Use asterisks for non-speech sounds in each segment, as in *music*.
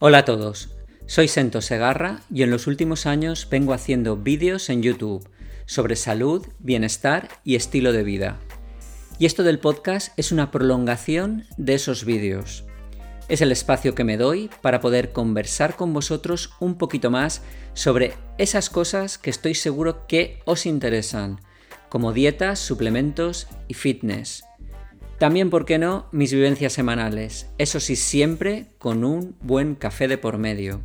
Hola a todos, soy Sento Segarra y en los últimos años vengo haciendo vídeos en YouTube sobre salud, bienestar y estilo de vida. Y esto del podcast es una prolongación de esos vídeos. Es el espacio que me doy para poder conversar con vosotros un poquito más sobre esas cosas que estoy seguro que os interesan, como dietas, suplementos y fitness. También, ¿por qué no?, mis vivencias semanales, eso sí, siempre con un buen café de por medio.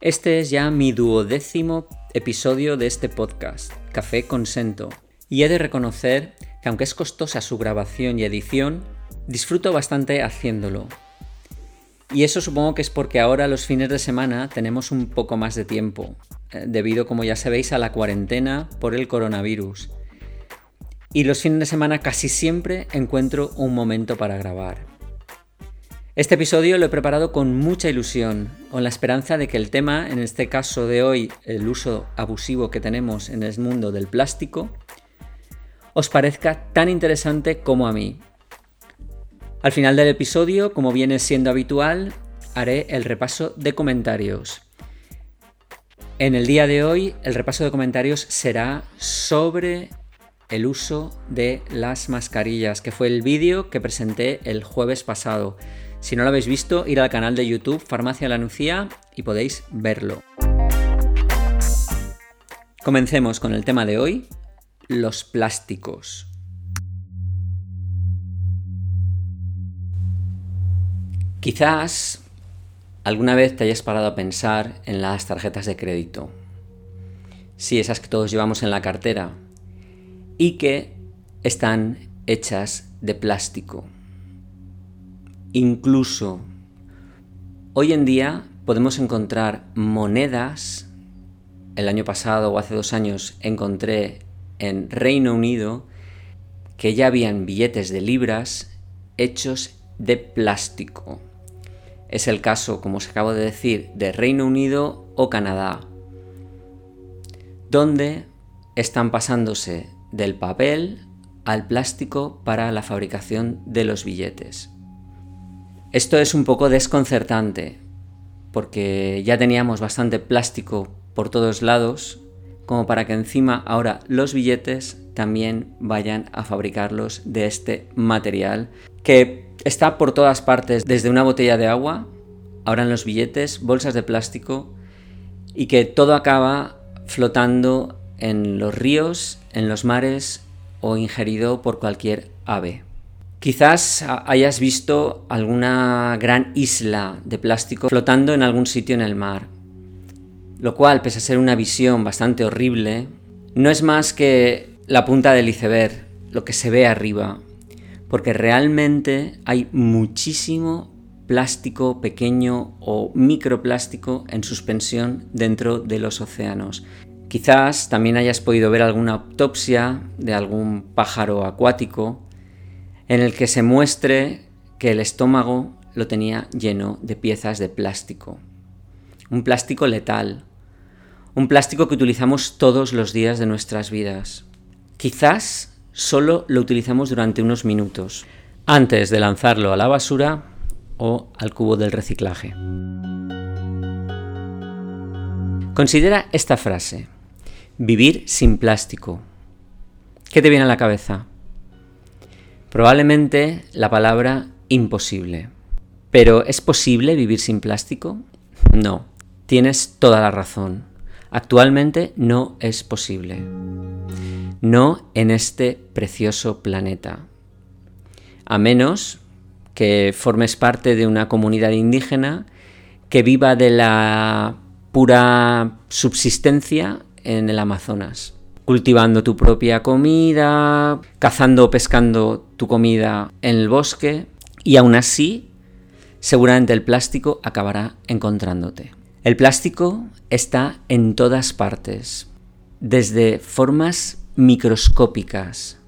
Este es ya mi duodécimo episodio de este podcast, Café Consento, y he de reconocer que aunque es costosa su grabación y edición, disfruto bastante haciéndolo. Y eso supongo que es porque ahora los fines de semana tenemos un poco más de tiempo, eh, debido, como ya sabéis, a la cuarentena por el coronavirus y los fines de semana casi siempre encuentro un momento para grabar. Este episodio lo he preparado con mucha ilusión, con la esperanza de que el tema, en este caso de hoy, el uso abusivo que tenemos en el mundo del plástico, os parezca tan interesante como a mí. Al final del episodio, como viene siendo habitual, haré el repaso de comentarios. En el día de hoy, el repaso de comentarios será sobre el uso de las mascarillas, que fue el vídeo que presenté el jueves pasado. Si no lo habéis visto, ir al canal de YouTube Farmacia La Nucía y podéis verlo. Comencemos con el tema de hoy, los plásticos. Quizás alguna vez te hayas parado a pensar en las tarjetas de crédito. Sí, esas que todos llevamos en la cartera, y que están hechas de plástico. Incluso hoy en día podemos encontrar monedas, el año pasado o hace dos años encontré en Reino Unido que ya habían billetes de libras hechos de plástico. Es el caso, como os acabo de decir, de Reino Unido o Canadá, donde están pasándose del papel al plástico para la fabricación de los billetes. Esto es un poco desconcertante, porque ya teníamos bastante plástico por todos lados, como para que encima ahora los billetes también vayan a fabricarlos de este material que está por todas partes, desde una botella de agua, ahora en los billetes, bolsas de plástico, y que todo acaba flotando en los ríos, en los mares o ingerido por cualquier ave. Quizás hayas visto alguna gran isla de plástico flotando en algún sitio en el mar, lo cual, pese a ser una visión bastante horrible, no es más que la punta del iceberg, lo que se ve arriba, porque realmente hay muchísimo plástico pequeño o microplástico en suspensión dentro de los océanos, Quizás también hayas podido ver alguna autopsia de algún pájaro acuático en el que se muestre que el estómago lo tenía lleno de piezas de plástico. Un plástico letal. Un plástico que utilizamos todos los días de nuestras vidas. Quizás solo lo utilizamos durante unos minutos, antes de lanzarlo a la basura o al cubo del reciclaje. Considera esta frase. Vivir sin plástico. ¿Qué te viene a la cabeza? Probablemente la palabra imposible. ¿Pero es posible vivir sin plástico? No, tienes toda la razón. Actualmente no es posible. No en este precioso planeta. A menos que formes parte de una comunidad indígena que viva de la pura subsistencia en el Amazonas, cultivando tu propia comida, cazando o pescando tu comida en el bosque y aún así seguramente el plástico acabará encontrándote. El plástico está en todas partes, desde formas microscópicas.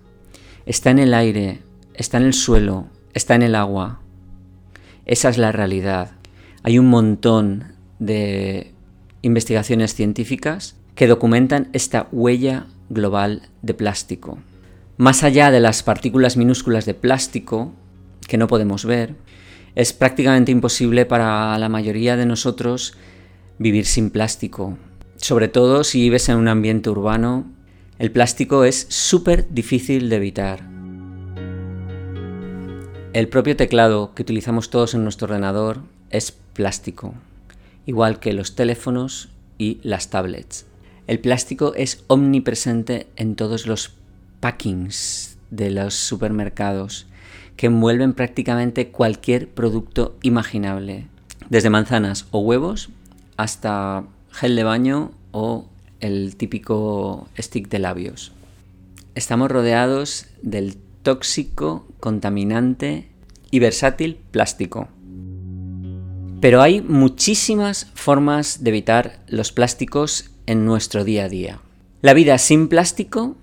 Está en el aire, está en el suelo, está en el agua. Esa es la realidad. Hay un montón de investigaciones científicas que documentan esta huella global de plástico. Más allá de las partículas minúsculas de plástico que no podemos ver, Es prácticamente imposible para la mayoría de nosotros vivir sin plástico. Sobre todo si vives en un ambiente urbano, el plástico es súper difícil de evitar. El propio teclado que utilizamos todos en nuestro ordenador es plástico, igual que los teléfonos y las tablets. El plástico es omnipresente en todos los packings de los supermercados que envuelven prácticamente cualquier producto imaginable, desde manzanas o huevos hasta gel de baño o el típico stick de labios. Estamos rodeados del tóxico, contaminante y versátil plástico. Pero hay muchísimas formas de evitar los plásticos en nuestro día a día. La vida sin plástico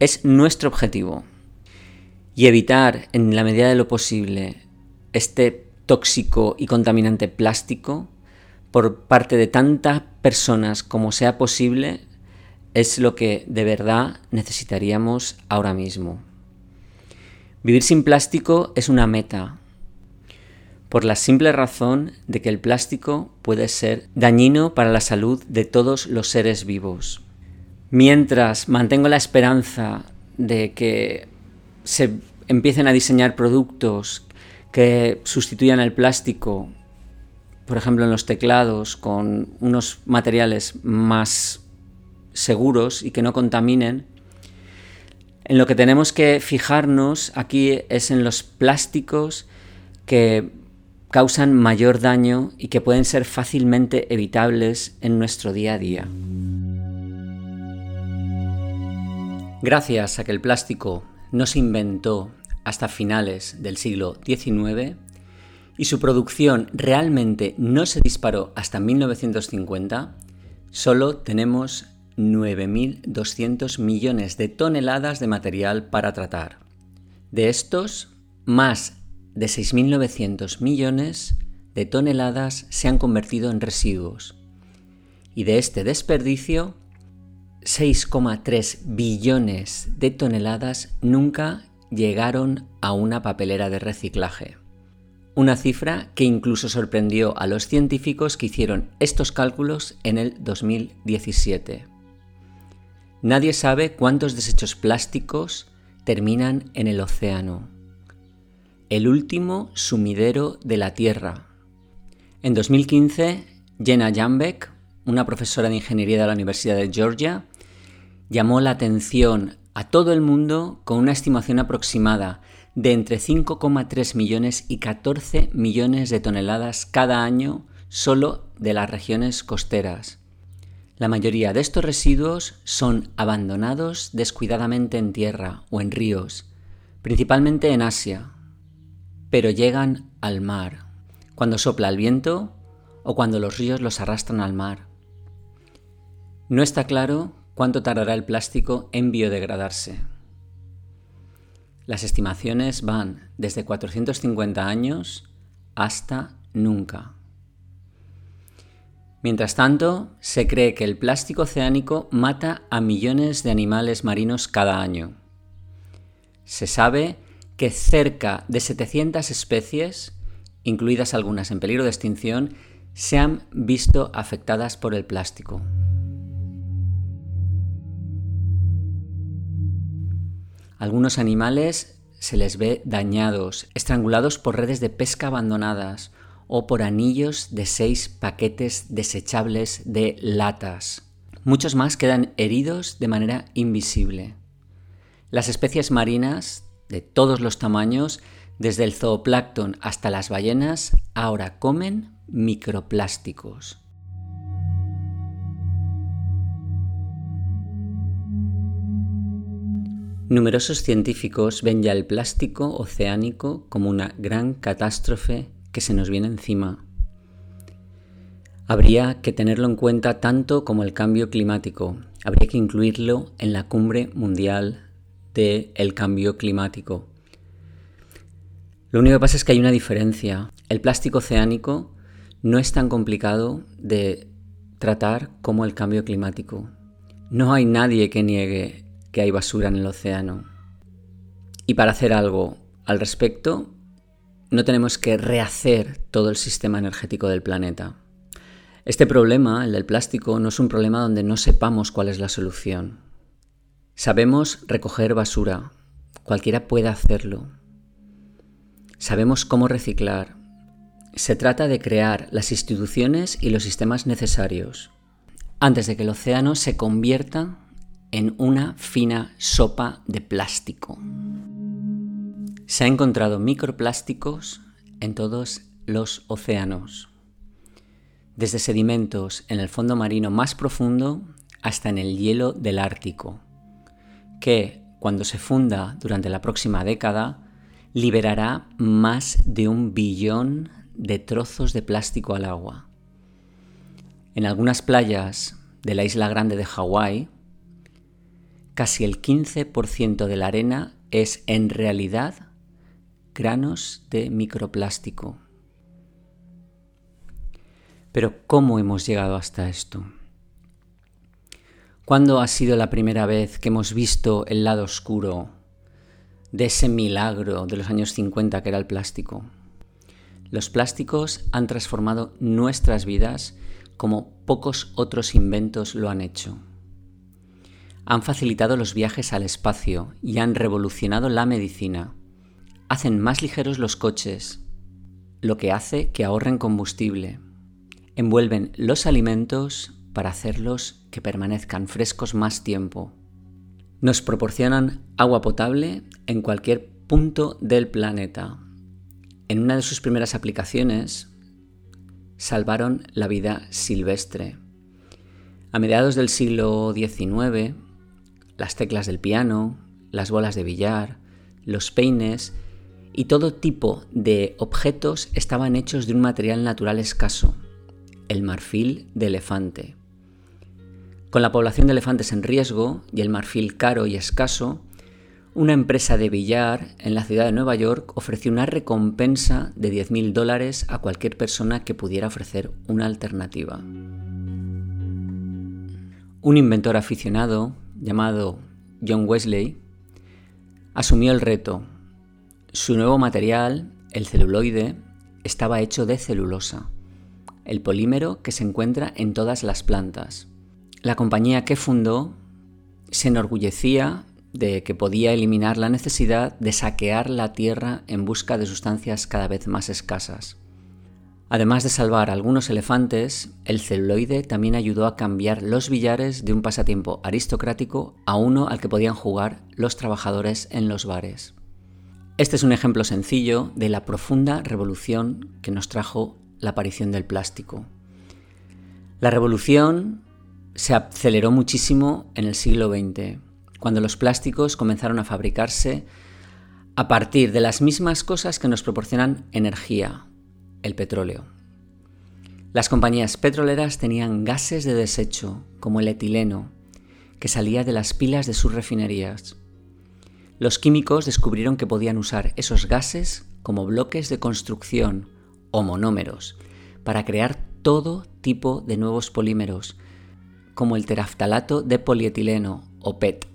es nuestro objetivo y evitar en la medida de lo posible este tóxico y contaminante plástico por parte de tantas personas como sea posible es lo que de verdad necesitaríamos ahora mismo. Vivir sin plástico es una meta, por la simple razón de que el plástico puede ser dañino para la salud de todos los seres vivos. Mientras mantengo la esperanza de que se empiecen a diseñar productos que sustituyan el plástico, por ejemplo en los teclados, con unos materiales más seguros y que no contaminen, en lo que tenemos que fijarnos aquí es en los plásticos que causan mayor daño y que pueden ser fácilmente evitables en nuestro día a día. Gracias a que el plástico no se inventó hasta finales del siglo XIX y su producción realmente no se disparó hasta 1950, solo tenemos 9.200 millones de toneladas de material para tratar. De estos, más de 6.900 millones de toneladas se han convertido en residuos. Y de este desperdicio, 6,3 billones de toneladas nunca llegaron a una papelera de reciclaje. Una cifra que incluso sorprendió a los científicos que hicieron estos cálculos en el 2017. Nadie sabe cuántos desechos plásticos terminan en el océano, el último sumidero de la Tierra. En 2015, Jenna Jambeck, una profesora de ingeniería de la Universidad de Georgia, llamó la atención a todo el mundo con una estimación aproximada de entre 5,3 millones y 14 millones de toneladas cada año solo de las regiones costeras. La mayoría de estos residuos son abandonados descuidadamente en tierra o en ríos, principalmente en Asia, pero llegan al mar, cuando sopla el viento o cuando los ríos los arrastran al mar. No está claro cuánto tardará el plástico en biodegradarse. Las estimaciones van desde 450 años hasta nunca. Mientras tanto, se cree que el plástico oceánico mata a millones de animales marinos cada año. Se sabe que cerca de 700 especies, incluidas algunas en peligro de extinción, se han visto afectadas por el plástico. Algunos animales se les ve dañados, estrangulados por redes de pesca abandonadas o por anillos de seis paquetes desechables de latas. Muchos más quedan heridos de manera invisible. Las especies marinas, de todos los tamaños, desde el zooplancton hasta las ballenas, ahora comen microplásticos. Numerosos científicos ven ya el plástico oceánico como una gran catástrofe que se nos viene encima. Habría que tenerlo en cuenta tanto como el cambio climático. Habría que incluirlo en la cumbre mundial del cambio climático. Lo único que pasa es que hay una diferencia. El plástico oceánico no es tan complicado de tratar como el cambio climático. No hay nadie que niegue que hay basura en el océano. Y para hacer algo al respecto, no tenemos que rehacer todo el sistema energético del planeta. Este problema, el del plástico, no es un problema donde no sepamos cuál es la solución. Sabemos recoger basura, cualquiera puede hacerlo. Sabemos cómo reciclar. Se trata de crear las instituciones y los sistemas necesarios antes de que el océano se convierta en una fina sopa de plástico. Se han encontrado microplásticos en todos los océanos, desde sedimentos en el fondo marino más profundo hasta en el hielo del Ártico, que cuando se funda durante la próxima década liberará más de un billón de trozos de plástico al agua. En algunas playas de la isla grande de Hawái, casi el 15% de la arena es en realidad granos de microplástico. Pero ¿cómo hemos llegado hasta esto? ¿Cuándo ha sido la primera vez que hemos visto el lado oscuro de ese milagro de los años 50 que era el plástico? Los plásticos han transformado nuestras vidas como pocos otros inventos lo han hecho han facilitado los viajes al espacio y han revolucionado la medicina. Hacen más ligeros los coches, lo que hace que ahorren combustible. Envuelven los alimentos para hacerlos que permanezcan frescos más tiempo. Nos proporcionan agua potable en cualquier punto del planeta. En una de sus primeras aplicaciones, salvaron la vida silvestre. A mediados del siglo XIX, las teclas del piano, las bolas de billar, los peines y todo tipo de objetos estaban hechos de un material natural escaso, el marfil de elefante. Con la población de elefantes en riesgo y el marfil caro y escaso, una empresa de billar en la ciudad de Nueva York ofreció una recompensa de 10.000 dólares a cualquier persona que pudiera ofrecer una alternativa. Un inventor aficionado llamado John Wesley, asumió el reto. Su nuevo material, el celuloide, estaba hecho de celulosa, el polímero que se encuentra en todas las plantas. La compañía que fundó se enorgullecía de que podía eliminar la necesidad de saquear la tierra en busca de sustancias cada vez más escasas. Además de salvar algunos elefantes, el celuloide también ayudó a cambiar los billares de un pasatiempo aristocrático a uno al que podían jugar los trabajadores en los bares. Este es un ejemplo sencillo de la profunda revolución que nos trajo la aparición del plástico. La revolución se aceleró muchísimo en el siglo XX, cuando los plásticos comenzaron a fabricarse a partir de las mismas cosas que nos proporcionan energía, el petróleo. Las compañías petroleras tenían gases de desecho, como el etileno, que salía de las pilas de sus refinerías. Los químicos descubrieron que podían usar esos gases como bloques de construcción o monómeros para crear todo tipo de nuevos polímeros, como el teraftalato de polietileno o PET,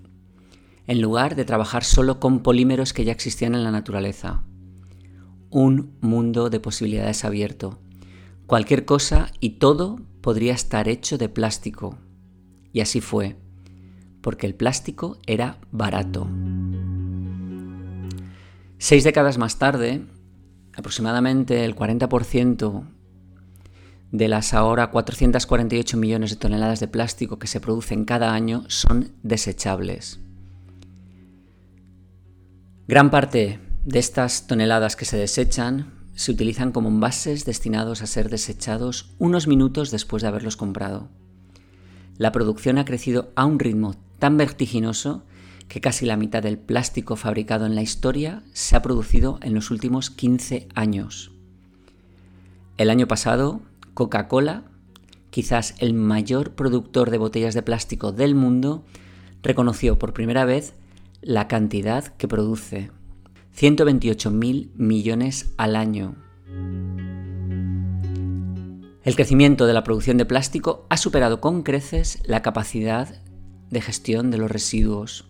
en lugar de trabajar solo con polímeros que ya existían en la naturaleza un mundo de posibilidades abierto. Cualquier cosa y todo podría estar hecho de plástico. Y así fue, porque el plástico era barato. Seis décadas más tarde, aproximadamente el 40% de las ahora 448 millones de toneladas de plástico que se producen cada año son desechables. Gran parte de estas toneladas que se desechan se utilizan como envases destinados a ser desechados unos minutos después de haberlos comprado. La producción ha crecido a un ritmo tan vertiginoso que casi la mitad del plástico fabricado en la historia se ha producido en los últimos 15 años. El año pasado, Coca-Cola, quizás el mayor productor de botellas de plástico del mundo, reconoció por primera vez la cantidad que produce 128.000 millones al año. El crecimiento de la producción de plástico ha superado con creces la capacidad de gestión de los residuos.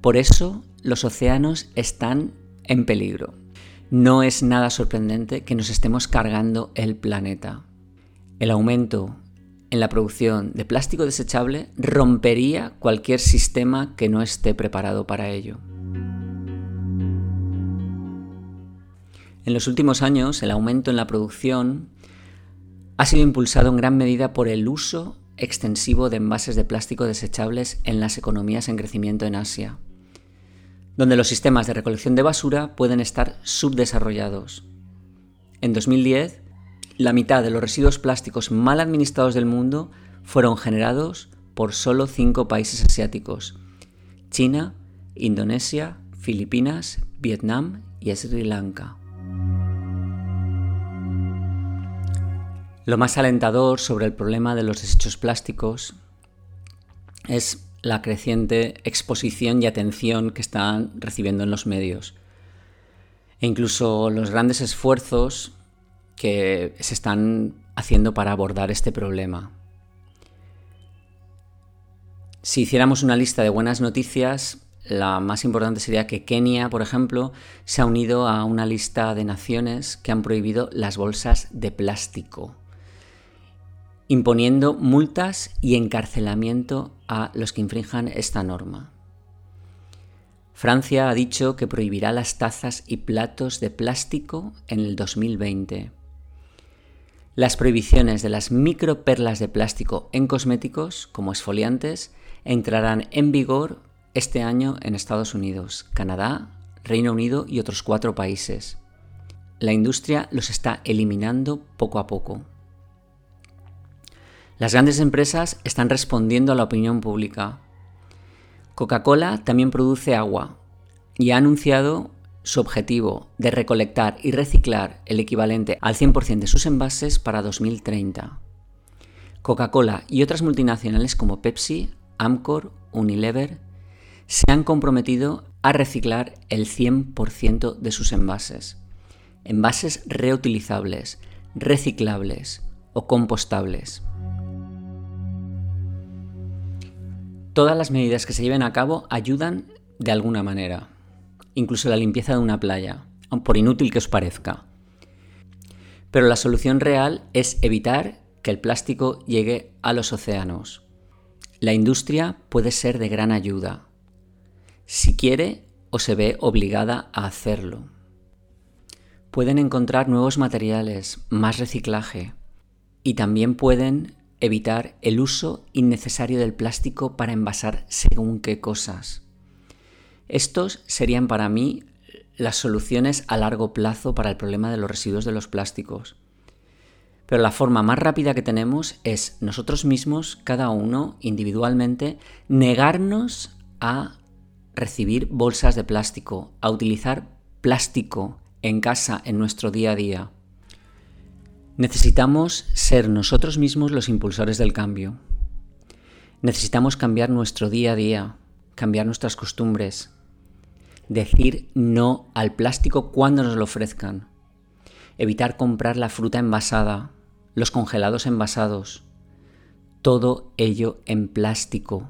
Por eso los océanos están en peligro. No es nada sorprendente que nos estemos cargando el planeta. El aumento en la producción de plástico desechable rompería cualquier sistema que no esté preparado para ello. En los últimos años, el aumento en la producción ha sido impulsado en gran medida por el uso extensivo de envases de plástico desechables en las economías en crecimiento en Asia, donde los sistemas de recolección de basura pueden estar subdesarrollados. En 2010, la mitad de los residuos plásticos mal administrados del mundo fueron generados por solo cinco países asiáticos, China, Indonesia, Filipinas, Vietnam y Sri Lanka. Lo más alentador sobre el problema de los desechos plásticos es la creciente exposición y atención que están recibiendo en los medios. E incluso los grandes esfuerzos que se están haciendo para abordar este problema. Si hiciéramos una lista de buenas noticias, la más importante sería que Kenia, por ejemplo, se ha unido a una lista de naciones que han prohibido las bolsas de plástico imponiendo multas y encarcelamiento a los que infrinjan esta norma. Francia ha dicho que prohibirá las tazas y platos de plástico en el 2020. Las prohibiciones de las microperlas de plástico en cosméticos, como esfoliantes, entrarán en vigor este año en Estados Unidos, Canadá, Reino Unido y otros cuatro países. La industria los está eliminando poco a poco. Las grandes empresas están respondiendo a la opinión pública. Coca-Cola también produce agua y ha anunciado su objetivo de recolectar y reciclar el equivalente al 100% de sus envases para 2030. Coca-Cola y otras multinacionales como Pepsi, Amcor, Unilever se han comprometido a reciclar el 100% de sus envases. Envases reutilizables, reciclables o compostables. Todas las medidas que se lleven a cabo ayudan de alguna manera, incluso la limpieza de una playa, por inútil que os parezca. Pero la solución real es evitar que el plástico llegue a los océanos. La industria puede ser de gran ayuda, si quiere o se ve obligada a hacerlo. Pueden encontrar nuevos materiales, más reciclaje, y también pueden evitar el uso innecesario del plástico para envasar según qué cosas. Estos serían para mí las soluciones a largo plazo para el problema de los residuos de los plásticos. Pero la forma más rápida que tenemos es nosotros mismos, cada uno individualmente, negarnos a recibir bolsas de plástico, a utilizar plástico en casa, en nuestro día a día. Necesitamos ser nosotros mismos los impulsores del cambio. Necesitamos cambiar nuestro día a día, cambiar nuestras costumbres, decir no al plástico cuando nos lo ofrezcan, evitar comprar la fruta envasada, los congelados envasados, todo ello en plástico,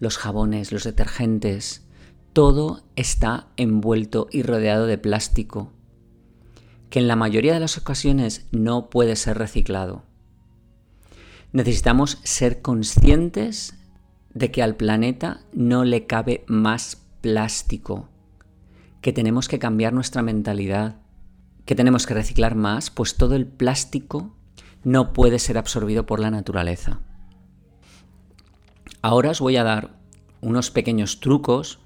los jabones, los detergentes, todo está envuelto y rodeado de plástico que en la mayoría de las ocasiones no puede ser reciclado. Necesitamos ser conscientes de que al planeta no le cabe más plástico, que tenemos que cambiar nuestra mentalidad, que tenemos que reciclar más, pues todo el plástico no puede ser absorbido por la naturaleza. Ahora os voy a dar unos pequeños trucos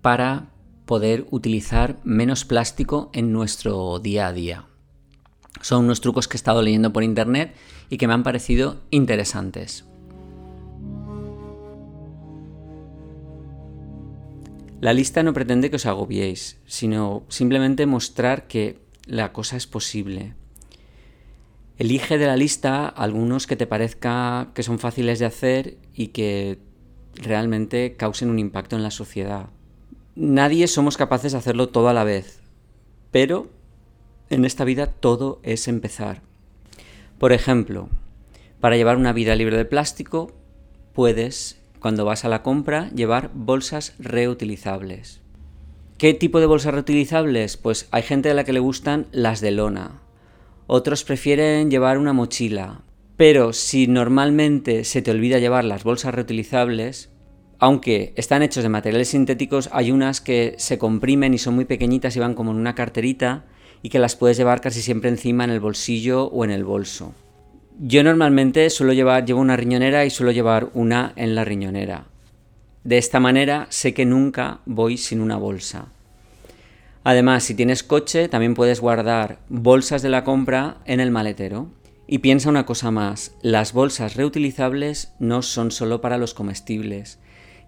para poder utilizar menos plástico en nuestro día a día. Son unos trucos que he estado leyendo por internet y que me han parecido interesantes. La lista no pretende que os agobiéis, sino simplemente mostrar que la cosa es posible. Elige de la lista algunos que te parezca que son fáciles de hacer y que realmente causen un impacto en la sociedad. Nadie somos capaces de hacerlo todo a la vez, pero en esta vida todo es empezar. Por ejemplo, para llevar una vida libre de plástico, puedes, cuando vas a la compra, llevar bolsas reutilizables. ¿Qué tipo de bolsas reutilizables? Pues hay gente a la que le gustan las de lona. Otros prefieren llevar una mochila. Pero si normalmente se te olvida llevar las bolsas reutilizables, aunque están hechos de materiales sintéticos, hay unas que se comprimen y son muy pequeñitas y van como en una carterita y que las puedes llevar casi siempre encima en el bolsillo o en el bolso. Yo normalmente suelo llevar, llevo una riñonera y suelo llevar una en la riñonera. De esta manera sé que nunca voy sin una bolsa. Además, si tienes coche, también puedes guardar bolsas de la compra en el maletero. Y piensa una cosa más, las bolsas reutilizables no son solo para los comestibles,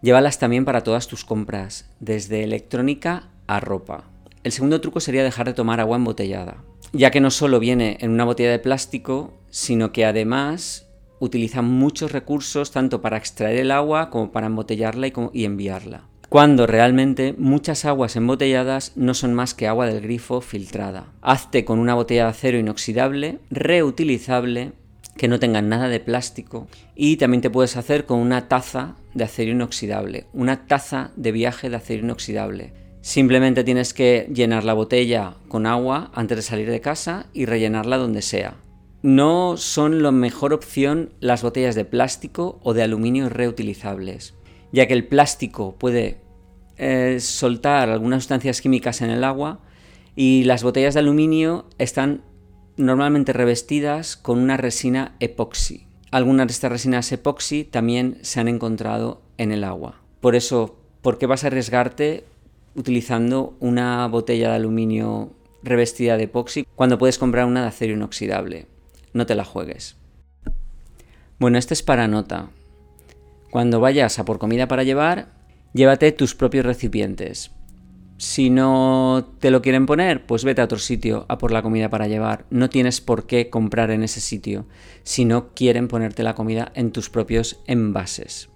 llévalas también para todas tus compras, desde electrónica a ropa. El segundo truco sería dejar de tomar agua embotellada, ya que no solo viene en una botella de plástico, sino que además utiliza muchos recursos tanto para extraer el agua como para embotellarla y, enviarla. Cuando realmente muchas aguas embotelladas no son más que agua del grifo filtrada. Hazte con una botella de acero inoxidable, reutilizable, que no tenga nada de plástico y también te puedes hacer con una taza de acero inoxidable, una taza de viaje de acero inoxidable. Simplemente tienes que llenar la botella con agua antes de salir de casa y rellenarla donde sea. No son la mejor opción las botellas de plástico o de aluminio reutilizables, ya que el plástico puede eh, soltar algunas sustancias químicas en el agua y las botellas de aluminio están normalmente revestidas con una resina epoxi. Algunas de estas resinas epoxi también se han encontrado en el agua. Por eso, ¿por qué vas a arriesgarte utilizando una botella de aluminio revestida de epoxi cuando puedes comprar una de acero inoxidable. No te la juegues. Bueno, este es para nota. Cuando vayas a por comida para llevar, llévate tus propios recipientes. Si no te lo quieren poner, pues vete a otro sitio a por la comida para llevar. No tienes por qué comprar en ese sitio si no quieren ponerte la comida en tus propios envases.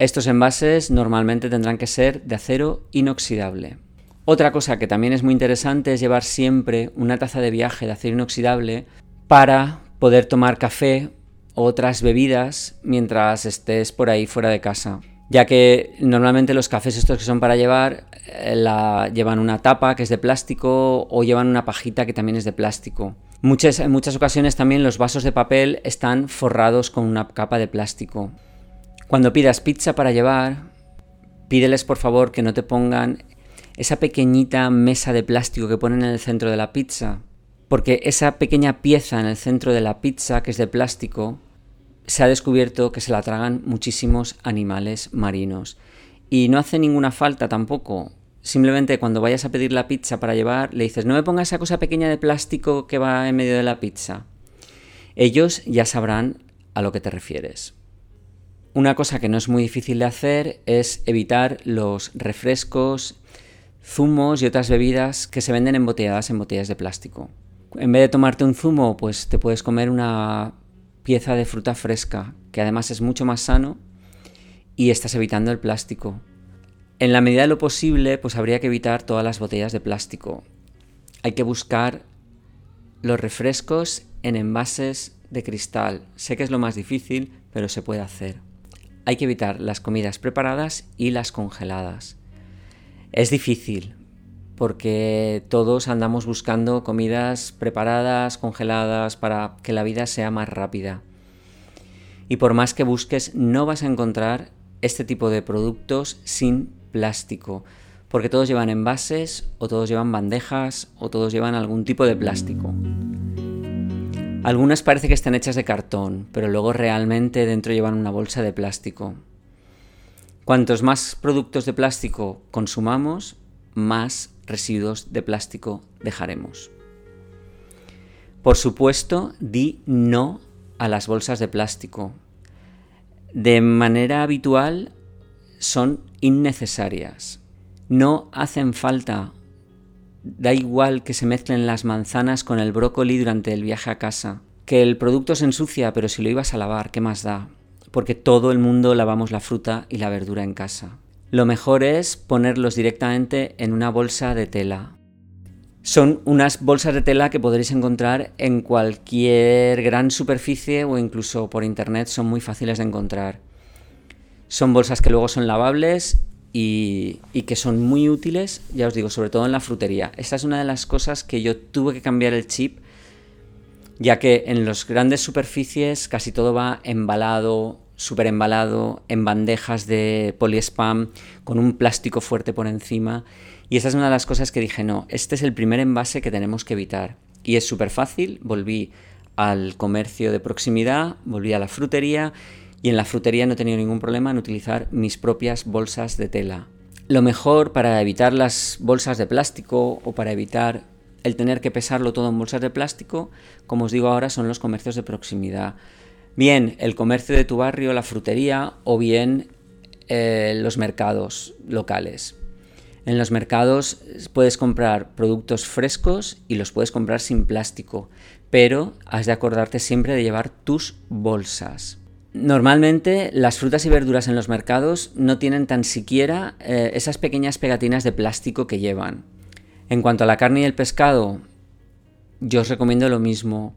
Estos envases normalmente tendrán que ser de acero inoxidable. Otra cosa que también es muy interesante es llevar siempre una taza de viaje de acero inoxidable para poder tomar café o otras bebidas mientras estés por ahí fuera de casa. Ya que normalmente los cafés estos que son para llevar eh, llevan una tapa que es de plástico o llevan una pajita que también es de plástico. Muchas, en muchas ocasiones también los vasos de papel están forrados con una capa de plástico. Cuando pidas pizza para llevar, pídeles por favor que no te pongan esa pequeñita mesa de plástico que ponen en el centro de la pizza, porque esa pequeña pieza en el centro de la pizza, que es de plástico, se ha descubierto que se la tragan muchísimos animales marinos. Y no hace ninguna falta tampoco. Simplemente cuando vayas a pedir la pizza para llevar, le dices, no me pongas esa cosa pequeña de plástico que va en medio de la pizza. Ellos ya sabrán a lo que te refieres. Una cosa que no es muy difícil de hacer es evitar los refrescos, zumos y otras bebidas que se venden embotelladas en botellas de plástico. En vez de tomarte un zumo, pues te puedes comer una pieza de fruta fresca, que además es mucho más sano y estás evitando el plástico. En la medida de lo posible, pues habría que evitar todas las botellas de plástico. Hay que buscar los refrescos en envases de cristal. Sé que es lo más difícil, pero se puede hacer hay que evitar las comidas preparadas y las congeladas. Es difícil porque todos andamos buscando comidas preparadas, congeladas, para que la vida sea más rápida. Y por más que busques, no vas a encontrar este tipo de productos sin plástico, porque todos llevan envases, o todos llevan bandejas, o todos llevan algún tipo de plástico. Algunas parece que están hechas de cartón, pero luego realmente dentro llevan una bolsa de plástico. Cuantos más productos de plástico consumamos, más residuos de plástico dejaremos. Por supuesto, di no a las bolsas de plástico. De manera habitual son innecesarias. No hacen falta Da igual que se mezclen las manzanas con el brócoli durante el viaje a casa. Que el producto se ensucia, pero si lo ibas a lavar, ¿qué más da? Porque todo el mundo lavamos la fruta y la verdura en casa. Lo mejor es ponerlos directamente en una bolsa de tela. Son unas bolsas de tela que podréis encontrar en cualquier gran superficie o incluso por internet son muy fáciles de encontrar. Son bolsas que luego son lavables y, que son muy útiles, ya os digo, sobre todo en la frutería. Esta es una de las cosas que yo tuve que cambiar el chip, ya que en las grandes superficies casi todo va embalado, súper embalado, en bandejas de poliespam, con un plástico fuerte por encima. Y esa es una de las cosas que dije, no, este es el primer envase que tenemos que evitar. Y es súper fácil, volví al comercio de proximidad, volví a la frutería y en la frutería no he tenido ningún problema en utilizar mis propias bolsas de tela. Lo mejor para evitar las bolsas de plástico o para evitar el tener que pesarlo todo en bolsas de plástico, como os digo ahora, son los comercios de proximidad. Bien el comercio de tu barrio, la frutería o bien eh, los mercados locales. En los mercados puedes comprar productos frescos y los puedes comprar sin plástico, pero has de acordarte siempre de llevar tus bolsas. Normalmente las frutas y verduras en los mercados no tienen tan siquiera eh, esas pequeñas pegatinas de plástico que llevan. En cuanto a la carne y el pescado, yo os recomiendo lo mismo.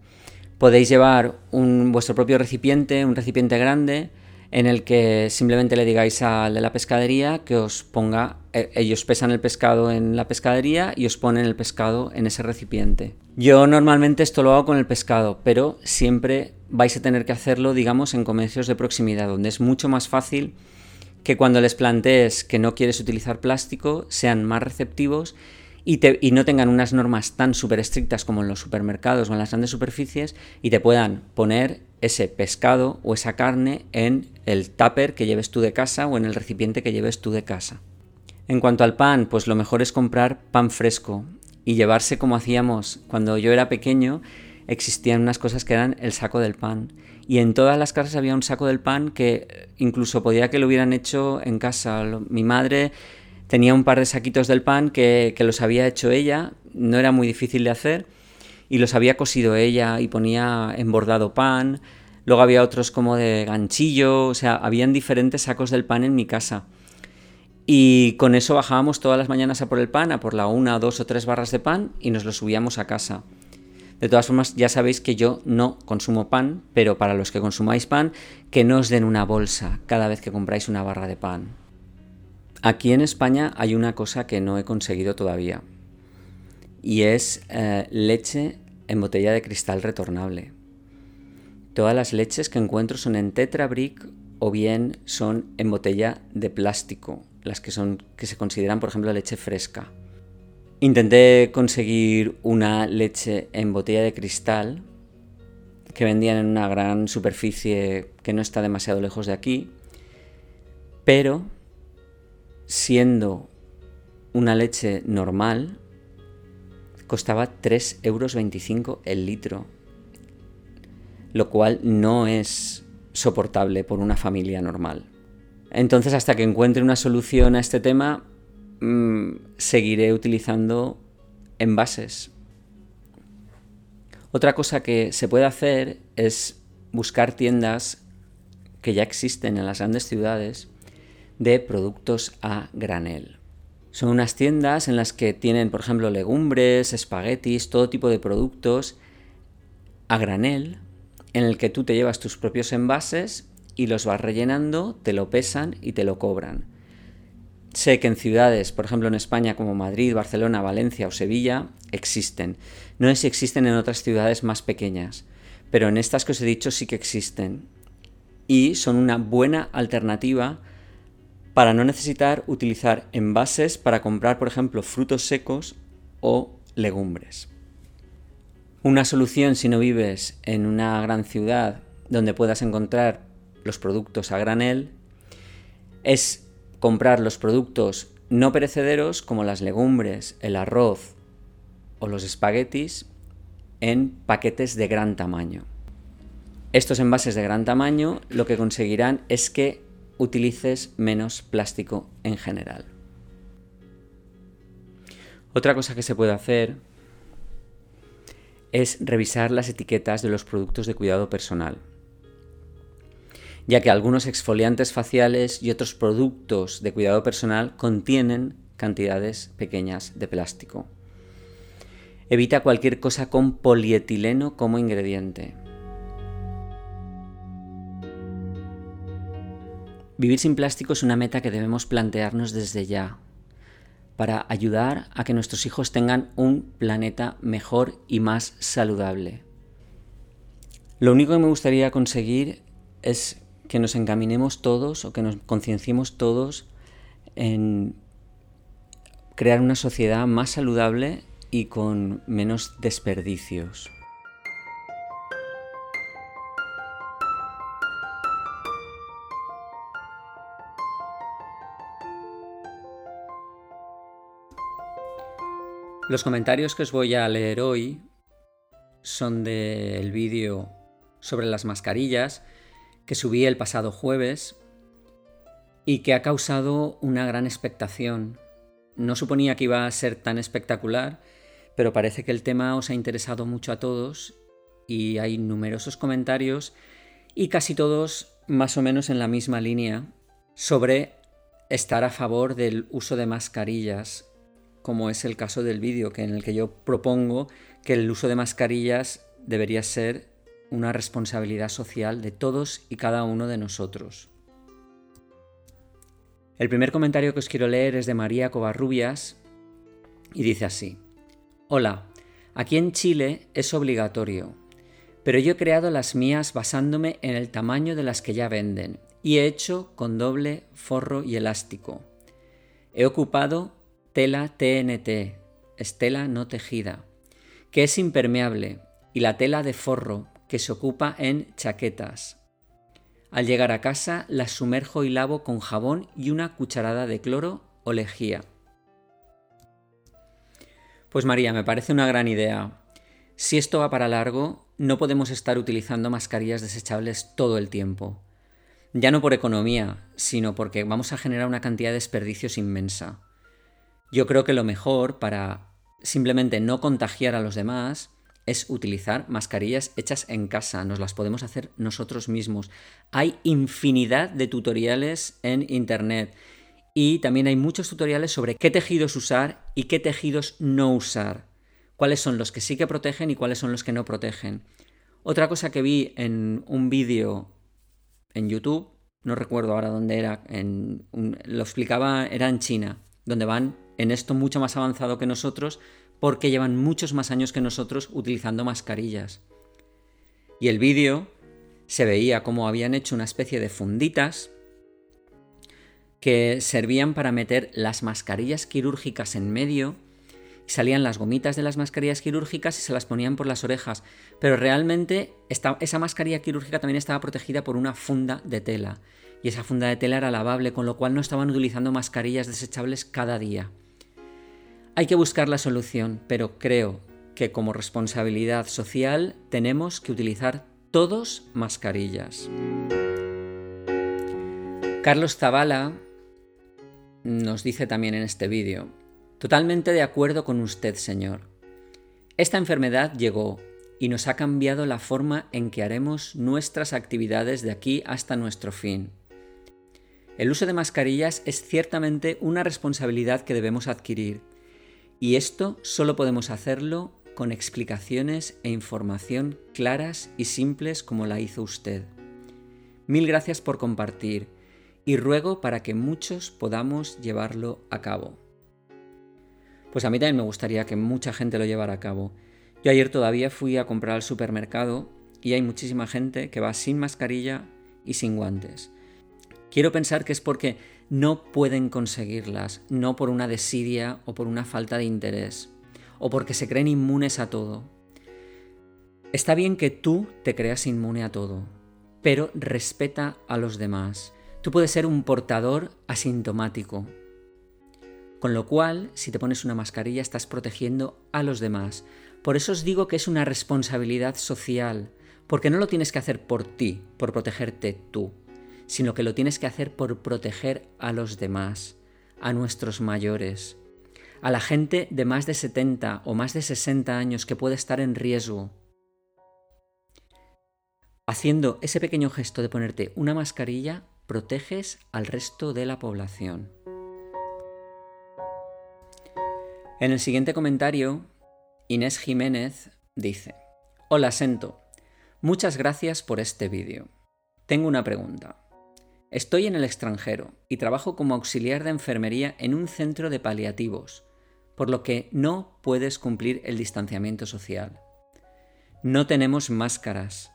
Podéis llevar un, vuestro propio recipiente, un recipiente grande, en el que simplemente le digáis al de la pescadería que os ponga, eh, ellos pesan el pescado en la pescadería y os ponen el pescado en ese recipiente. Yo normalmente esto lo hago con el pescado, pero siempre vais a tener que hacerlo, digamos, en comercios de proximidad, donde es mucho más fácil que cuando les plantees que no quieres utilizar plástico, sean más receptivos y, no tengan unas normas tan súper estrictas como en los supermercados o en las grandes superficies y te puedan poner ese pescado o esa carne en el tupper que lleves tú de casa o en el recipiente que lleves tú de casa. En cuanto al pan, pues lo mejor es comprar pan fresco y llevarse como hacíamos cuando yo era pequeño, existían unas cosas que eran el saco del pan. Y en todas las casas había un saco del pan que incluso podía que lo hubieran hecho en casa. Mi madre tenía un par de saquitos del pan que, los había hecho ella, no era muy difícil de hacer y los había cosido ella y ponía embordado pan. Luego había otros como de ganchillo, o sea, habían diferentes sacos del pan en mi casa. Y con eso bajábamos todas las mañanas a por el pan, a por la una, dos o tres barras de pan y nos lo subíamos a casa. De todas formas, ya sabéis que yo no consumo pan, pero para los que consumáis pan, que no os den una bolsa cada vez que compráis una barra de pan. Aquí en España hay una cosa que no he conseguido todavía y es eh, leche en botella de cristal retornable. Todas las leches que encuentro son en Tetra Brick o bien son en botella de plástico, las que son que se consideran, por ejemplo, leche fresca. Intenté conseguir una leche en botella de cristal que vendían en una gran superficie que no está demasiado lejos de aquí, pero siendo una leche normal, costaba 3,25 euros el litro, lo cual no es soportable por una familia normal. Entonces, hasta que encuentre una solución a este tema, mm, seguiré utilizando envases. Otra cosa que se puede hacer es buscar tiendas que ya existen en las grandes ciudades de productos a granel. Son unas tiendas en las que tienen, por ejemplo, legumbres, espaguetis, todo tipo de productos a granel, en el que tú te llevas tus propios envases y los vas rellenando, te lo pesan y te lo cobran. Sé que en ciudades, por ejemplo en España como Madrid, Barcelona, Valencia o Sevilla, existen. No sé si existen en otras ciudades más pequeñas, pero en estas que os he dicho sí que existen. Y son una buena alternativa para no necesitar utilizar envases para comprar, por ejemplo, frutos secos o legumbres. Una solución si no vives en una gran ciudad donde puedas encontrar los productos a granel es comprar los productos no perecederos como las legumbres, el arroz o los espaguetis en paquetes de gran tamaño. Estos envases de gran tamaño lo que conseguirán es que utilices menos plástico en general. Otra cosa que se puede hacer es revisar las etiquetas de los productos de cuidado personal, ya que algunos exfoliantes faciales y otros productos de cuidado personal contienen cantidades pequeñas de plástico. Evita cualquier cosa con polietileno como ingrediente. Vivir sin plástico es una meta que debemos plantearnos desde ya, para ayudar a que nuestros hijos tengan un planeta mejor y más saludable. Lo único que me gustaría conseguir es que nos encaminemos todos o que nos concienciemos todos en crear una sociedad más saludable y con menos desperdicios. Los comentarios que os voy a leer hoy son del vídeo sobre las mascarillas que subí el pasado jueves y que ha causado una gran expectación. No suponía que iba a ser tan espectacular, pero parece que el tema os ha interesado mucho a todos y hay numerosos comentarios y casi todos más o menos en la misma línea sobre estar a favor del uso de mascarillas como es el caso del vídeo, que en el que yo propongo que el uso de mascarillas debería ser una responsabilidad social de todos y cada uno de nosotros. El primer comentario que os quiero leer es de María Covarrubias y dice así: Hola, aquí en Chile es obligatorio, pero yo he creado las mías basándome en el tamaño de las que ya venden y he hecho con doble forro y elástico. He ocupado tela TNT, estela no tejida, que es impermeable, y la tela de forro, que se ocupa en chaquetas. Al llegar a casa las sumerjo y lavo con jabón y una cucharada de cloro o lejía. Pues María, me parece una gran idea. Si esto va para largo, no podemos estar utilizando mascarillas desechables todo el tiempo. Ya no por economía, sino porque vamos a generar una cantidad de desperdicios inmensa. Yo creo que lo mejor para simplemente no contagiar a los demás es utilizar mascarillas hechas en casa, nos las podemos hacer nosotros mismos. Hay infinidad de tutoriales en Internet y también hay muchos tutoriales sobre qué tejidos usar y qué tejidos no usar, cuáles son los que sí que protegen y cuáles son los que no protegen. Otra cosa que vi en un vídeo en YouTube, no recuerdo ahora dónde era, lo explicaba, era en China, donde van en esto mucho más avanzado que nosotros porque llevan muchos más años que nosotros utilizando mascarillas. Y el vídeo se veía como habían hecho una especie de funditas que servían para meter las mascarillas quirúrgicas en medio y salían las gomitas de las mascarillas quirúrgicas y se las ponían por las orejas. Pero realmente esa mascarilla quirúrgica también estaba protegida por una funda de tela. Y esa funda de tela era lavable, con lo cual no estaban utilizando mascarillas desechables cada día. Hay que buscar la solución, pero creo que como responsabilidad social tenemos que utilizar todos mascarillas. Carlos Zavala nos dice también en este vídeo, totalmente de acuerdo con usted, señor. Esta enfermedad llegó y nos ha cambiado la forma en que haremos nuestras actividades de aquí hasta nuestro fin. El uso de mascarillas es ciertamente una responsabilidad que debemos adquirir y esto solo podemos hacerlo con explicaciones e información claras y simples como la hizo usted. Mil gracias por compartir y ruego para que muchos podamos llevarlo a cabo. Pues a mí también me gustaría que mucha gente lo llevara a cabo. Yo ayer todavía fui a comprar al supermercado y hay muchísima gente que va sin mascarilla y sin guantes. Quiero pensar que es porque no pueden conseguirlas, no por una desidia o por una falta de interés, o porque se creen inmunes a todo. Está bien que tú te creas inmune a todo, pero respeta a los demás. Tú puedes ser un portador asintomático. Con lo cual, si te pones una mascarilla, estás protegiendo a los demás. Por eso os digo que es una responsabilidad social, porque no lo tienes que hacer por ti, por protegerte tú sino que lo tienes que hacer por proteger a los demás, a nuestros mayores, a la gente de más de 70 o más de 60 años que puede estar en riesgo. Haciendo ese pequeño gesto de ponerte una mascarilla, proteges al resto de la población. En el siguiente comentario, Inés Jiménez dice, Hola Sento, muchas gracias por este vídeo. Tengo una pregunta. Estoy en el extranjero y trabajo como auxiliar de enfermería en un centro de paliativos, por lo que no puedes cumplir el distanciamiento social. No tenemos máscaras.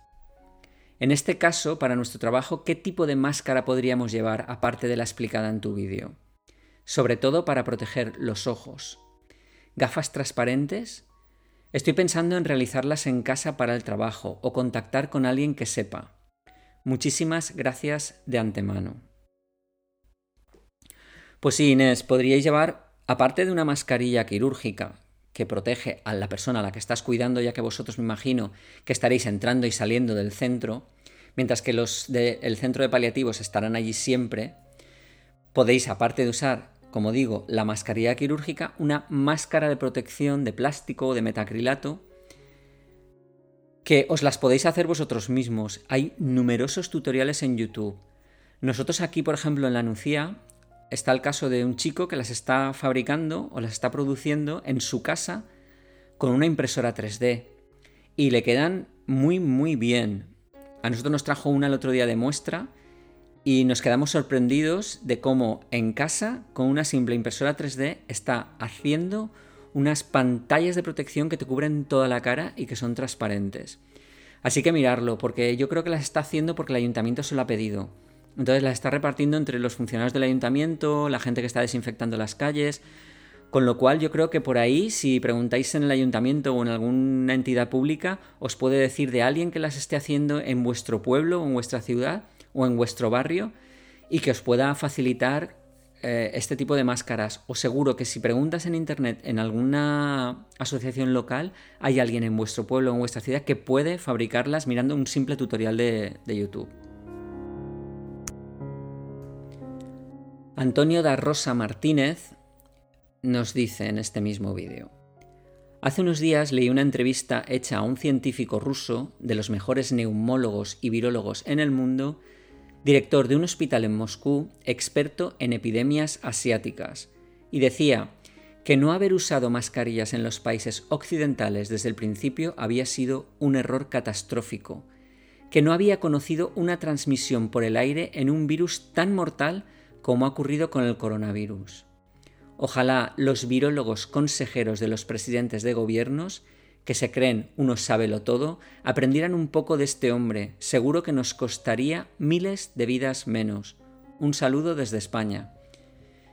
En este caso, para nuestro trabajo, ¿qué tipo de máscara podríamos llevar aparte de la explicada en tu vídeo? Sobre todo para proteger los ojos. ¿Gafas transparentes? Estoy pensando en realizarlas en casa para el trabajo o contactar con alguien que sepa. Muchísimas gracias de antemano. Pues sí, Inés, podríais llevar, aparte de una mascarilla quirúrgica que protege a la persona a la que estás cuidando, ya que vosotros me imagino que estaréis entrando y saliendo del centro, mientras que los del centro de paliativos estarán allí siempre, podéis, aparte de usar, como digo, la mascarilla quirúrgica, una máscara de protección de plástico o de metacrilato que os las podéis hacer vosotros mismos. Hay numerosos tutoriales en YouTube. Nosotros aquí, por ejemplo, en la Nucía, está el caso de un chico que las está fabricando o las está produciendo en su casa con una impresora 3D. Y le quedan muy, muy bien. A nosotros nos trajo una el otro día de muestra y nos quedamos sorprendidos de cómo en casa, con una simple impresora 3D, está haciendo unas pantallas de protección que te cubren toda la cara y que son transparentes. Así que mirarlo, porque yo creo que las está haciendo porque el ayuntamiento se lo ha pedido. Entonces las está repartiendo entre los funcionarios del ayuntamiento, la gente que está desinfectando las calles, con lo cual yo creo que por ahí, si preguntáis en el ayuntamiento o en alguna entidad pública, os puede decir de alguien que las esté haciendo en vuestro pueblo o en vuestra ciudad o en vuestro barrio y que os pueda facilitar eh, este tipo de máscaras. Os seguro que si preguntas en internet en alguna asociación local, hay alguien en vuestro pueblo en vuestra ciudad que puede fabricarlas mirando un simple tutorial de, de YouTube. Antonio da Rosa Martínez nos dice en este mismo vídeo. Hace unos días leí una entrevista hecha a un científico ruso de los mejores neumólogos y virólogos en el mundo director de un hospital en Moscú, experto en epidemias asiáticas, y decía que no haber usado mascarillas en los países occidentales desde el principio había sido un error catastrófico, que no había conocido una transmisión por el aire en un virus tan mortal como ha ocurrido con el coronavirus. Ojalá los virólogos consejeros de los presidentes de gobiernos que se creen uno sábelo todo, aprendieran un poco de este hombre, seguro que nos costaría miles de vidas menos. Un saludo desde España.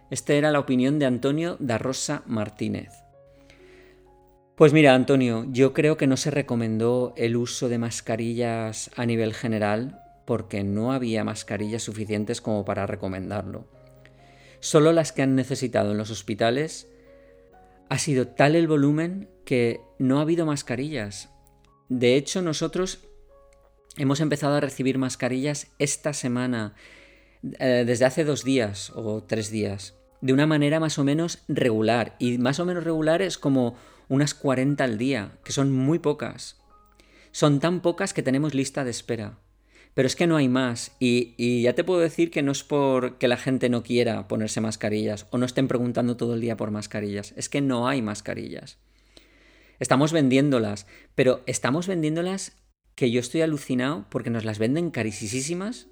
Esta era la opinión de Antonio da Rosa Martínez. Pues mira, Antonio, yo creo que no se recomendó el uso de mascarillas a nivel general porque no había mascarillas suficientes como para recomendarlo. Solo las que han necesitado en los hospitales ha sido tal el volumen que no ha habido mascarillas. De hecho, nosotros hemos empezado a recibir mascarillas esta semana, eh, desde hace dos días o tres días, de una manera más o menos regular. Y más o menos regular es como unas 40 al día, que son muy pocas. Son tan pocas que tenemos lista de espera. Pero es que no hay más. Y, ya te puedo decir que no es porque la gente no quiera ponerse mascarillas o no estén preguntando todo el día por mascarillas. Es que no hay mascarillas. Estamos vendiéndolas, pero estamos vendiéndolas que yo estoy alucinado porque nos las venden carísimas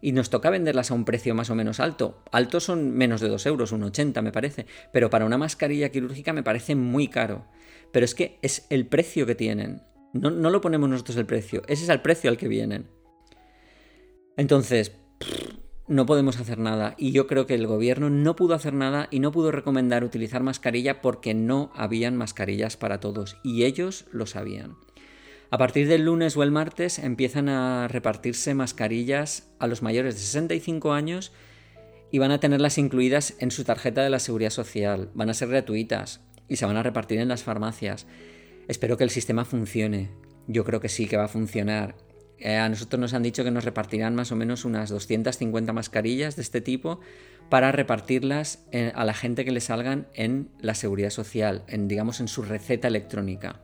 y nos toca venderlas a un precio más o menos alto. Alto son menos de 2 euros, un 80 me parece, pero para una mascarilla quirúrgica me parece muy caro. Pero es que es el precio que tienen. No, no lo ponemos nosotros el precio, ese es el precio al que vienen. Entonces, no podemos hacer nada. Y yo creo que el gobierno no pudo hacer nada y no pudo recomendar utilizar mascarilla porque no habían mascarillas para todos. Y ellos lo sabían. A partir del lunes o el martes empiezan a repartirse mascarillas a los mayores de 65 años y van a tenerlas incluidas en su tarjeta de la seguridad social. Van a ser gratuitas y se van a repartir en las farmacias. Espero que el sistema funcione. Yo creo que sí que va a funcionar eh, a nosotros nos han dicho que nos repartirán más o menos unas 250 mascarillas de este tipo para repartirlas eh, a la gente que le salgan en la seguridad social, digamos en su receta electrónica.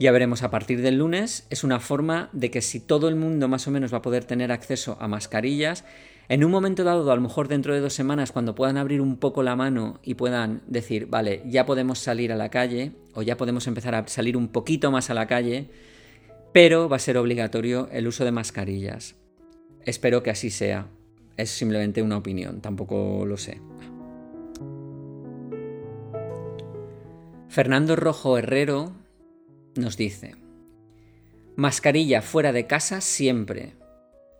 Ya veremos a partir del lunes, es una forma de que si todo el mundo más o menos va a poder tener acceso a mascarillas, en un momento dado, a lo mejor dentro de dos semanas, cuando puedan abrir un poco la mano y puedan decir, vale, ya podemos salir a la calle, o ya podemos empezar a salir un poquito más a la calle, pero va a ser obligatorio el uso de mascarillas. Espero que así sea. Es simplemente una opinión, tampoco lo sé. Fernando Rojo Herrero nos dice, mascarilla fuera de casa siempre.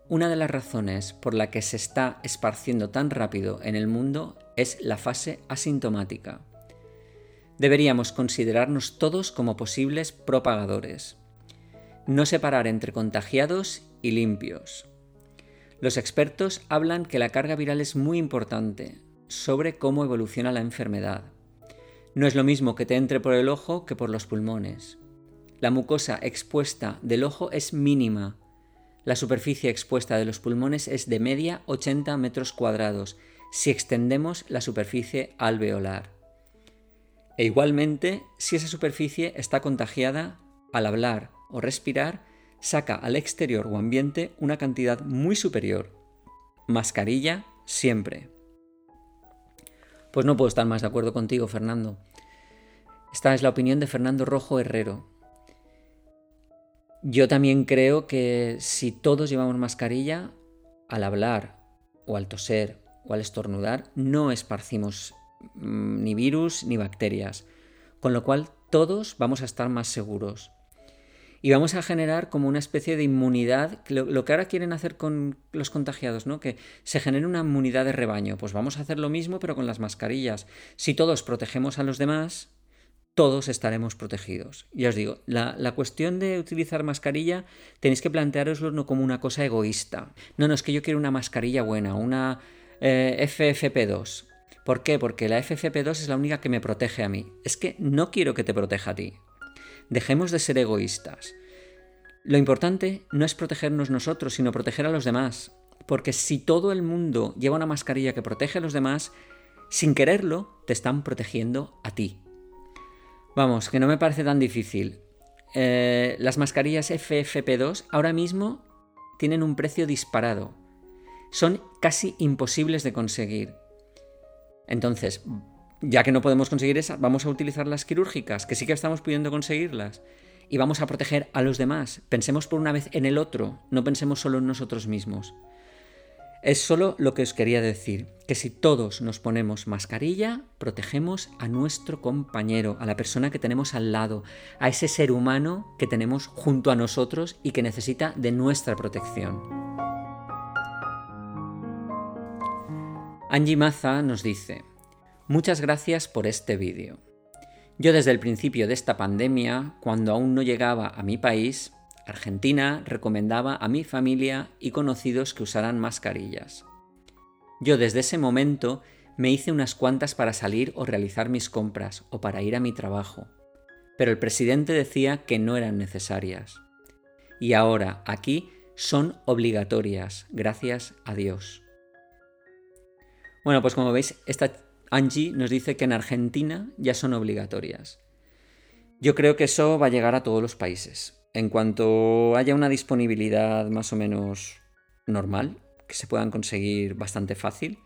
Una de las razones por la que se está esparciendo tan rápido en el mundo es la fase asintomática. Deberíamos considerarnos todos como posibles propagadores. No separar entre contagiados y limpios. Los expertos hablan que la carga viral es muy importante sobre cómo evoluciona la enfermedad. No es lo mismo que te entre por el ojo que por los pulmones. La mucosa expuesta del ojo es mínima. La superficie expuesta de los pulmones es de media 80 metros cuadrados si extendemos la superficie alveolar. E igualmente, si esa superficie está contagiada, al hablar o respirar, saca al exterior o ambiente una cantidad muy superior. Mascarilla siempre. Pues no puedo estar más de acuerdo contigo, Fernando. Esta es la opinión de Fernando Rojo Herrero. Yo también creo que si todos llevamos mascarilla, al hablar o al toser o al estornudar, no esparcimos mm, ni virus ni bacterias, con lo cual todos vamos a estar más seguros. Y vamos a generar como una especie de inmunidad, lo, que ahora quieren hacer con los contagiados, ¿no? Que se genere una inmunidad de rebaño. Pues vamos a hacer lo mismo, pero con las mascarillas. Si todos protegemos a los demás, todos estaremos protegidos. Ya os digo, la, cuestión de utilizar mascarilla tenéis que plantearoslo no como una cosa egoísta. No, no, es que yo quiero una mascarilla buena, una eh, FFP2. ¿Por qué? Porque la FFP2 es la única que me protege a mí. Es que no quiero que te proteja a ti. Dejemos de ser egoístas. Lo importante no es protegernos nosotros, sino proteger a los demás. Porque si todo el mundo lleva una mascarilla que protege a los demás, sin quererlo, te están protegiendo a ti. Vamos, que no me parece tan difícil. Eh, las mascarillas FFP2 ahora mismo tienen un precio disparado. Son casi imposibles de conseguir. Entonces, ya que no podemos conseguir esas, vamos a utilizar las quirúrgicas, que sí que estamos pudiendo conseguirlas. Y vamos a proteger a los demás. Pensemos por una vez en el otro, no pensemos solo en nosotros mismos. Es solo lo que os quería decir, que si todos nos ponemos mascarilla, protegemos a nuestro compañero, a la persona que tenemos al lado, a ese ser humano que tenemos junto a nosotros y que necesita de nuestra protección. Angie Maza nos dice, Muchas gracias por este vídeo. Yo desde el principio de esta pandemia, cuando aún no llegaba a mi país, Argentina, recomendaba a mi familia y conocidos que usaran mascarillas. Yo desde ese momento me hice unas cuantas para salir o realizar mis compras o para ir a mi trabajo, pero el presidente decía que no eran necesarias. Y ahora, aquí, son obligatorias, gracias a Dios. Bueno, pues como veis, esta Angie nos dice que en Argentina ya son obligatorias. Yo creo que eso va a llegar a todos los países. En cuanto haya una disponibilidad más o menos normal, que se puedan conseguir bastante fácil,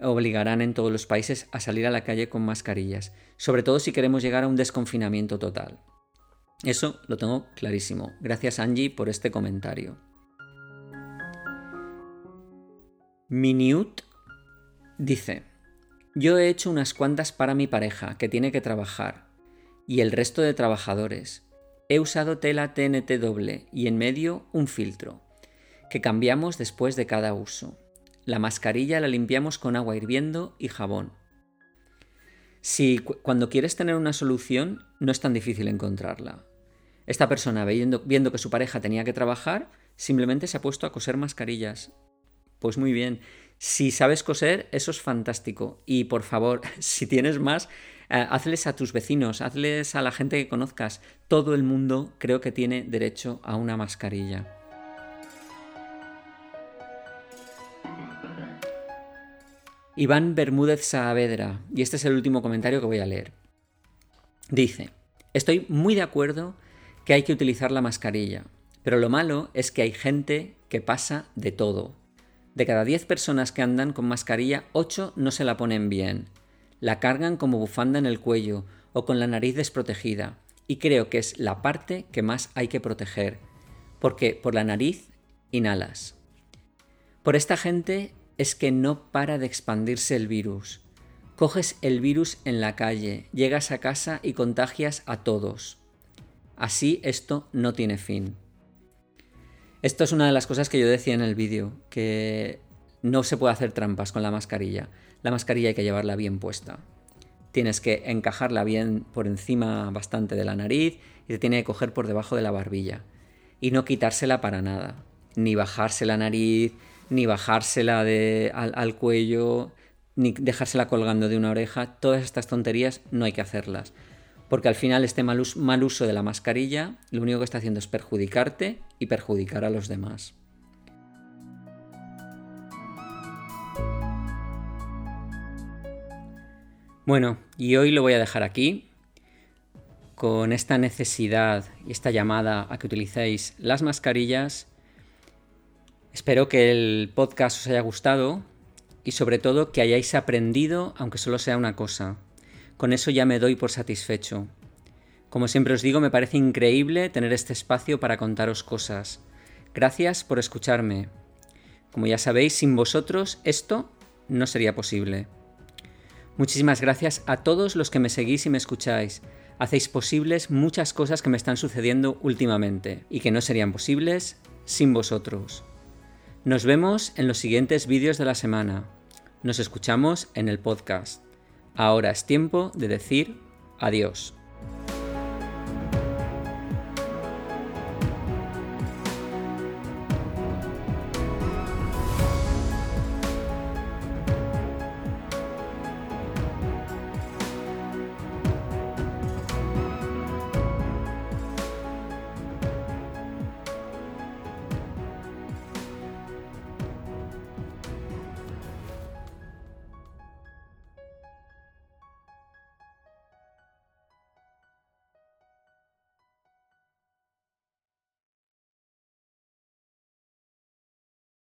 obligarán en todos los países a salir a la calle con mascarillas, sobre todo si queremos llegar a un desconfinamiento total. Eso lo tengo clarísimo. Gracias Angie por este comentario. Miniut dice, yo he hecho unas cuantas para mi pareja, que tiene que trabajar, y el resto de trabajadores. He usado tela TNT doble y en medio un filtro, que cambiamos después de cada uso. La mascarilla la limpiamos con agua hirviendo y jabón. Si cuando quieres tener una solución, no es tan difícil encontrarla. Esta persona, viendo, viendo que su pareja tenía que trabajar, simplemente se ha puesto a coser mascarillas. Pues muy bien. Si sabes coser, eso es fantástico. Y por favor, *laughs* si tienes más, eh, hazles a tus vecinos, hazles a la gente que conozcas. Todo el mundo creo que tiene derecho a una mascarilla. Iván Bermúdez Saavedra, y este es el último comentario que voy a leer. Dice, estoy muy de acuerdo que hay que utilizar la mascarilla, pero lo malo es que hay gente que pasa de todo. De cada 10 personas que andan con mascarilla, 8 no se la ponen bien. La cargan como bufanda en el cuello o con la nariz desprotegida. Y creo que es la parte que más hay que proteger. Porque por la nariz inhalas. Por esta gente es que no para de expandirse el virus. Coges el virus en la calle, llegas a casa y contagias a todos. Así esto no tiene fin. Esto es una de las cosas que yo decía en el vídeo, que no se puede hacer trampas con la mascarilla. La mascarilla hay que llevarla bien puesta. Tienes que encajarla bien por encima bastante de la nariz y te tiene que coger por debajo de la barbilla. Y no quitársela para nada. Ni bajarse la nariz, ni bajársela al cuello, ni dejársela colgando de una oreja. Todas estas tonterías no hay que hacerlas. Porque al final este mal, uso de la mascarilla lo único que está haciendo es perjudicarte y perjudicar a los demás. Bueno, y hoy lo voy a dejar aquí, con esta necesidad y esta llamada a que utilicéis las mascarillas. Espero que el podcast os haya gustado y sobre todo que hayáis aprendido, aunque solo sea una cosa. Con eso ya me doy por satisfecho. Como siempre os digo, me parece increíble tener este espacio para contaros cosas. Gracias por escucharme. Como ya sabéis, sin vosotros esto no sería posible. Muchísimas gracias a todos los que me seguís y me escucháis. Hacéis posibles muchas cosas que me están sucediendo últimamente y que no serían posibles sin vosotros. Nos vemos en los siguientes vídeos de la semana. Nos escuchamos en el podcast. Ahora es tiempo de decir adiós.